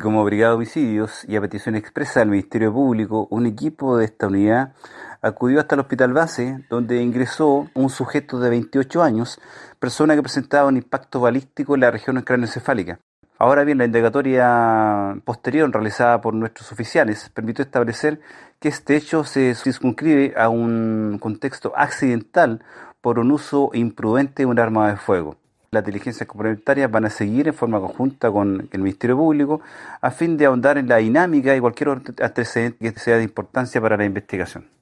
Como brigada de homicidios y a petición expresa del Ministerio Público, un equipo de esta unidad acudió hasta el hospital base, donde ingresó un sujeto de 28 años, persona que presentaba un impacto balístico en la región craneoencefálica. Ahora bien, la indagatoria posterior realizada por nuestros oficiales permitió establecer que este hecho se circunscribe a un contexto accidental por un uso imprudente de un arma de fuego. Las diligencias complementarias van a seguir en forma conjunta con el Ministerio Público a fin de ahondar en la dinámica y cualquier antecedente que sea de importancia para la investigación.